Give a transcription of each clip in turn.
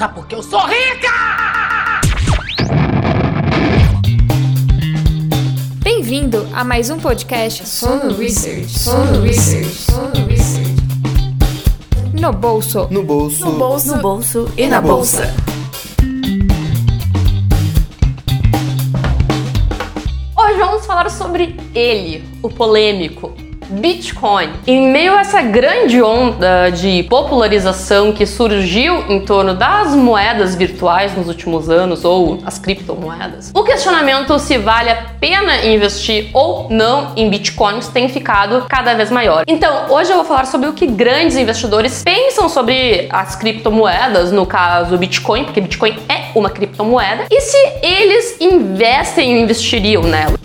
Sabe por que eu sou rica? Bem-vindo a mais um podcast Sono Research. Sono Research. Sono Research. No bolso. No bolso. No bolso, No bolso e na bolsa. Hoje vamos falar sobre ele, o polêmico. Bitcoin. Em meio a essa grande onda de popularização que surgiu em torno das moedas virtuais nos últimos anos, ou as criptomoedas, o questionamento se vale a pena investir ou não em bitcoins tem ficado cada vez maior. Então, hoje eu vou falar sobre o que grandes investidores pensam sobre as criptomoedas, no caso Bitcoin, porque Bitcoin é uma criptomoeda, e se eles investem e investiriam nela.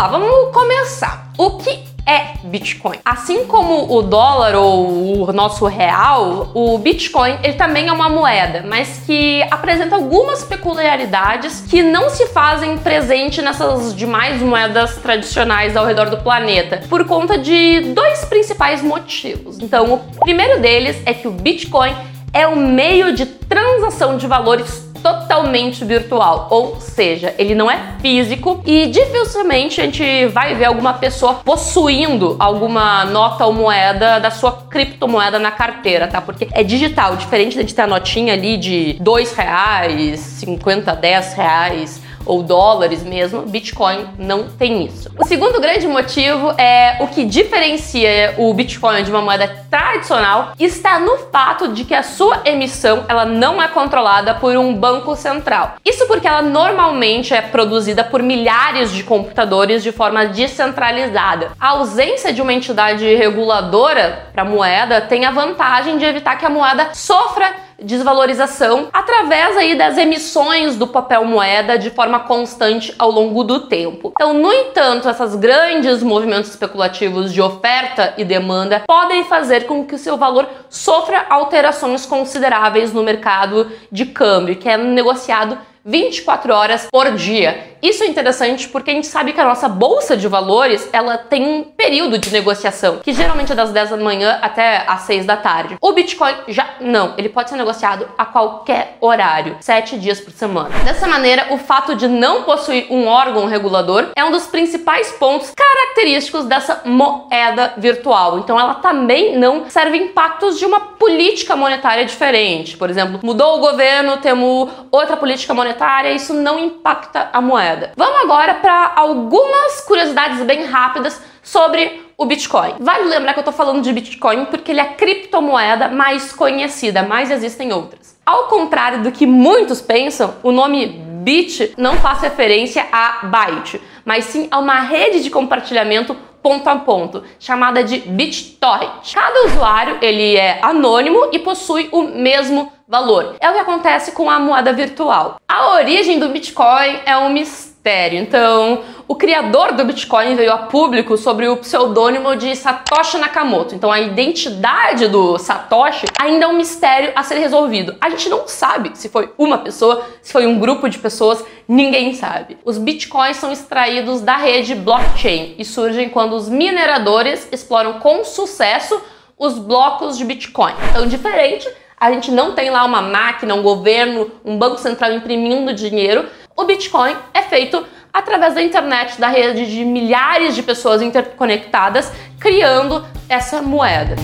Lá, vamos começar. O que é Bitcoin? Assim como o dólar ou o nosso real, o Bitcoin ele também é uma moeda, mas que apresenta algumas peculiaridades que não se fazem presente nessas demais moedas tradicionais ao redor do planeta, por conta de dois principais motivos. Então, o primeiro deles é que o Bitcoin é um meio de transação de valores totalmente virtual, ou seja, ele não é físico e dificilmente a gente vai ver alguma pessoa possuindo alguma nota ou moeda da sua criptomoeda na carteira, tá? Porque é digital, diferente de ter a notinha ali de dois reais, 50, 10 reais ou dólares mesmo, Bitcoin não tem isso. O segundo grande motivo é o que diferencia o Bitcoin de uma moeda tradicional está no fato de que a sua emissão ela não é controlada por um banco central. Isso porque ela normalmente é produzida por milhares de computadores de forma descentralizada. A ausência de uma entidade reguladora para a moeda tem a vantagem de evitar que a moeda sofra desvalorização através aí das emissões do papel moeda de forma constante ao longo do tempo. Então, no entanto, essas grandes movimentos especulativos de oferta e demanda podem fazer com que o seu valor sofra alterações consideráveis no mercado de câmbio, que é negociado 24 horas por dia. Isso é interessante porque a gente sabe que a nossa bolsa de valores, ela tem um período de negociação, que geralmente é das 10 da manhã até às 6 da tarde. O Bitcoin já não, ele pode ser negociado a qualquer horário, 7 dias por semana. Dessa maneira, o fato de não possuir um órgão regulador é um dos principais pontos característicos dessa moeda virtual. Então ela também não serve impactos de uma política monetária diferente. Por exemplo, mudou o governo, temos outra política monetária, isso não impacta a moeda. Vamos agora para algumas curiosidades bem rápidas sobre o Bitcoin. Vale lembrar que eu tô falando de Bitcoin porque ele é a criptomoeda mais conhecida, mas existem outras. Ao contrário do que muitos pensam, o nome Bit não faz referência a byte, mas sim a uma rede de compartilhamento ponto a ponto, chamada de BitTorrent. Cada usuário ele é anônimo e possui o mesmo valor. É o que acontece com a moeda virtual. A origem do Bitcoin é um mistério. Então, o criador do Bitcoin veio a público sobre o pseudônimo de Satoshi Nakamoto. Então, a identidade do Satoshi ainda é um mistério a ser resolvido. A gente não sabe se foi uma pessoa, se foi um grupo de pessoas, ninguém sabe. Os Bitcoins são extraídos da rede blockchain e surgem quando os mineradores exploram com sucesso os blocos de Bitcoin. Então, diferente a gente não tem lá uma máquina, um governo, um banco central imprimindo dinheiro. O Bitcoin é feito através da internet, da rede de milhares de pessoas interconectadas, criando essa moeda.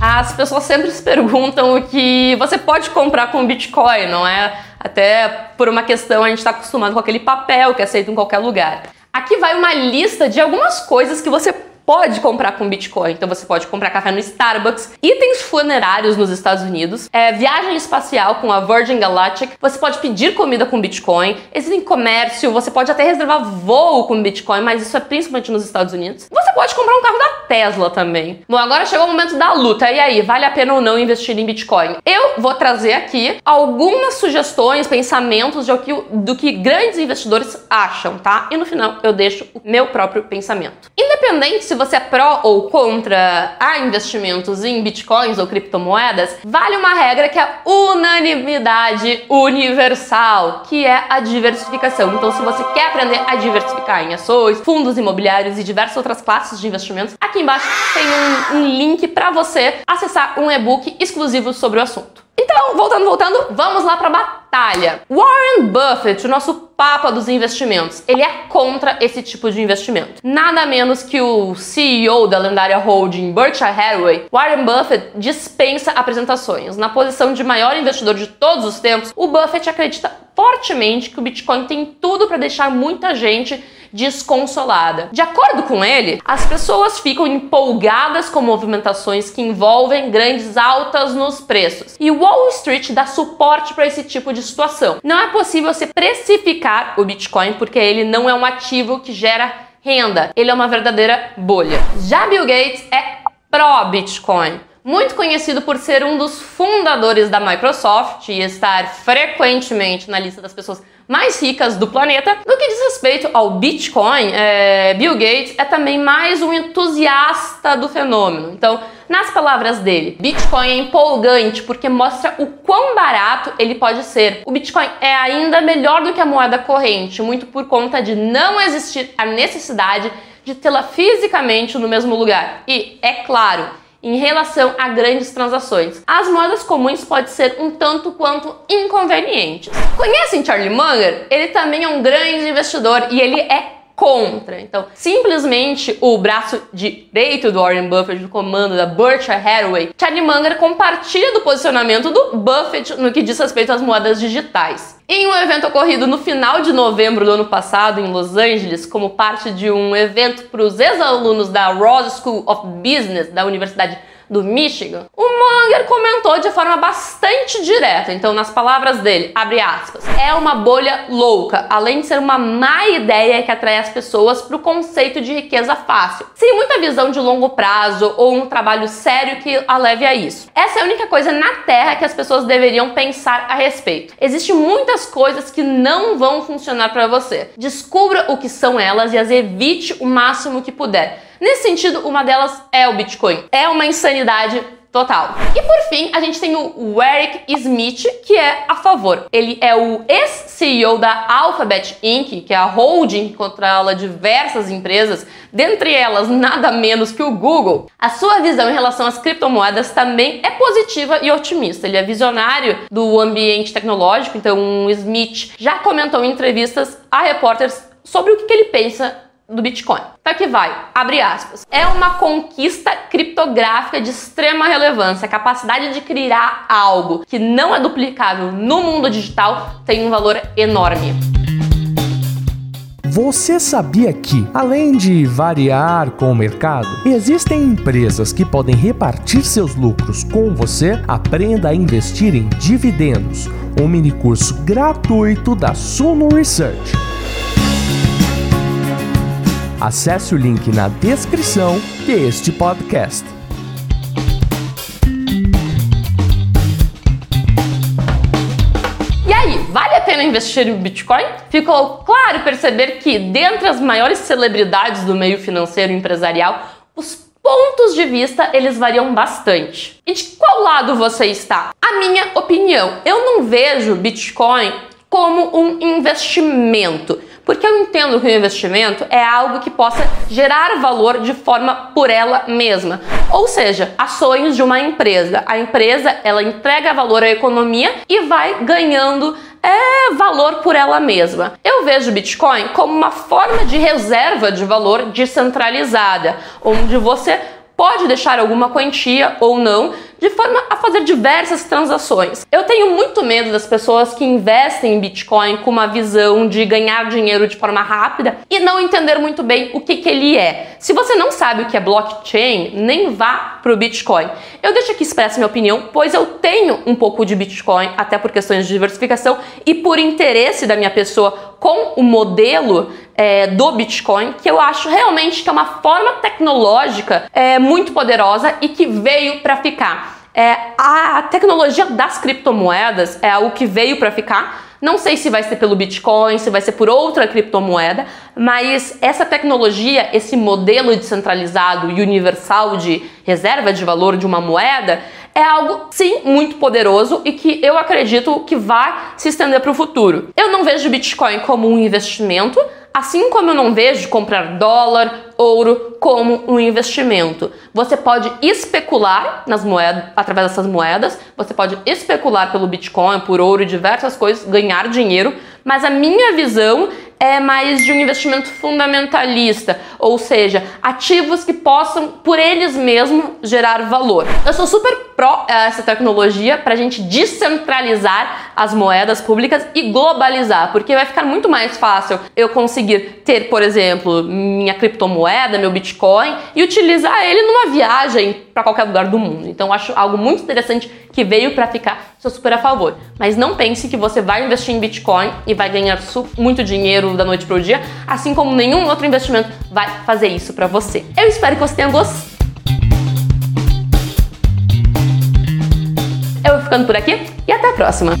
As pessoas sempre se perguntam o que você pode comprar com Bitcoin, não é? Até por uma questão, a gente está acostumado com aquele papel que é aceito em qualquer lugar. Aqui vai uma lista de algumas coisas que você pode comprar com Bitcoin. Então você pode comprar café no Starbucks, itens funerários nos Estados Unidos, é, viagem espacial com a Virgin Galactic, você pode pedir comida com Bitcoin, existe comércio, você pode até reservar voo com Bitcoin, mas isso é principalmente nos Estados Unidos. Você pode comprar um carro da Tesla também. Bom, agora chegou o momento da luta. E aí, vale a pena ou não investir em Bitcoin? Eu vou trazer aqui algumas sugestões, pensamentos de que, do que grandes investidores acham, tá? E no final eu deixo o meu próprio pensamento. Independente se você é pró ou contra a investimentos em bitcoins ou criptomoedas, vale uma regra que é unanimidade universal, que é a diversificação. Então, se você quer aprender a diversificar em ações, fundos imobiliários e diversas outras classes de investimentos, aqui embaixo tem um, um link para você acessar um e-book exclusivo sobre o assunto. Então, voltando, voltando, vamos lá para a batalha. Warren Buffett, o nosso papa dos investimentos, ele é contra esse tipo de investimento. Nada menos que o CEO da lendária holding Berkshire Hathaway, Warren Buffett dispensa apresentações. Na posição de maior investidor de todos os tempos, o Buffett acredita fortemente que o Bitcoin tem tudo para deixar muita gente desconsolada. De acordo com ele, as pessoas ficam empolgadas com movimentações que envolvem grandes altas nos preços. E Wall Street dá suporte para esse tipo de situação. Não é possível se precificar o Bitcoin porque ele não é um ativo que gera renda. Ele é uma verdadeira bolha. Já Bill Gates é pró-Bitcoin muito conhecido por ser um dos fundadores da Microsoft e estar frequentemente na lista das pessoas mais ricas do planeta. No que diz respeito ao Bitcoin, é, Bill Gates é também mais um entusiasta do fenômeno. Então, nas palavras dele, Bitcoin é empolgante porque mostra o quão barato ele pode ser. O Bitcoin é ainda melhor do que a moeda corrente, muito por conta de não existir a necessidade de tê-la fisicamente no mesmo lugar. E, é claro, em relação a grandes transações. As moedas comuns podem ser um tanto quanto inconvenientes. Conhecem Charlie Munger? Ele também é um grande investidor e ele é contra. Então, simplesmente o braço direito do Warren Buffett no comando da Berkshire Hathaway, Charlie Munger compartilha do posicionamento do Buffett no que diz respeito às moedas digitais. Em um evento ocorrido no final de novembro do ano passado em Los Angeles, como parte de um evento para os ex-alunos da Ross School of Business da Universidade do Michigan, o Munger comentou de forma bastante direta, então nas palavras dele, abre aspas, é uma bolha louca, além de ser uma má ideia que atrai as pessoas para o conceito de riqueza fácil, sem muita visão de longo prazo ou um trabalho sério que a leve a isso. Essa é a única coisa na Terra que as pessoas deveriam pensar a respeito. Existem muitas coisas que não vão funcionar para você. Descubra o que são elas e as evite o máximo que puder. Nesse sentido, uma delas é o Bitcoin. É uma insanidade total. E por fim, a gente tem o Eric Smith, que é a favor. Ele é o ex-CEO da Alphabet Inc., que é a holding que controla diversas empresas, dentre elas nada menos que o Google. A sua visão em relação às criptomoedas também é positiva e otimista. Ele é visionário do ambiente tecnológico, então o Smith já comentou em entrevistas a repórteres sobre o que ele pensa do Bitcoin. Tá que vai, abre aspas. É uma conquista criptográfica de extrema relevância. A capacidade de criar algo que não é duplicável no mundo digital tem um valor enorme. Você sabia que, além de variar com o mercado, existem empresas que podem repartir seus lucros com você? Aprenda a investir em dividendos, um mini curso gratuito da Suno Research. Acesse o link na descrição deste podcast. E aí, vale a pena investir em Bitcoin? Ficou claro perceber que, dentre as maiores celebridades do meio financeiro e empresarial, os pontos de vista eles variam bastante. E de qual lado você está? A minha opinião, eu não vejo Bitcoin como um investimento. Porque eu entendo que o investimento é algo que possa gerar valor de forma por ela mesma. Ou seja, ações de uma empresa. A empresa, ela entrega valor à economia e vai ganhando é valor por ela mesma. Eu vejo o Bitcoin como uma forma de reserva de valor descentralizada, onde você pode deixar alguma quantia ou não de forma a fazer diversas transações. Eu tenho muito medo das pessoas que investem em Bitcoin com uma visão de ganhar dinheiro de forma rápida e não entender muito bem o que, que ele é. Se você não sabe o que é blockchain, nem vá para o Bitcoin. Eu deixo aqui expressa minha opinião, pois eu tenho um pouco de Bitcoin, até por questões de diversificação e por interesse da minha pessoa com o modelo é, do Bitcoin, que eu acho realmente que é uma forma tecnológica é, muito poderosa e que veio para ficar. É, a tecnologia das criptomoedas é algo que veio para ficar Não sei se vai ser pelo Bitcoin, se vai ser por outra criptomoeda, mas essa tecnologia, esse modelo descentralizado e universal de reserva de valor de uma moeda, é algo sim muito poderoso e que eu acredito que vai se estender para o futuro. Eu não vejo Bitcoin como um investimento, assim como eu não vejo comprar dólar, ouro como um investimento. Você pode especular nas moedas, através dessas moedas, você pode especular pelo Bitcoin, por ouro e diversas coisas, ganhar dinheiro, mas a minha visão é mais de um investimento fundamentalista, ou seja, ativos que possam por eles mesmos gerar valor. Eu sou super pró essa tecnologia para a gente descentralizar as moedas públicas e globalizar, porque vai ficar muito mais fácil eu conseguir ter, por exemplo, minha criptomoeda, meu Bitcoin e utilizar ele numa viagem para qualquer lugar do mundo. Então acho algo muito interessante que veio para ficar, sou super a favor. Mas não pense que você vai investir em Bitcoin e vai ganhar muito dinheiro da noite para o dia, assim como nenhum outro investimento vai fazer isso para você. Eu espero que você tenha gostado. Eu vou ficando por aqui e até a próxima.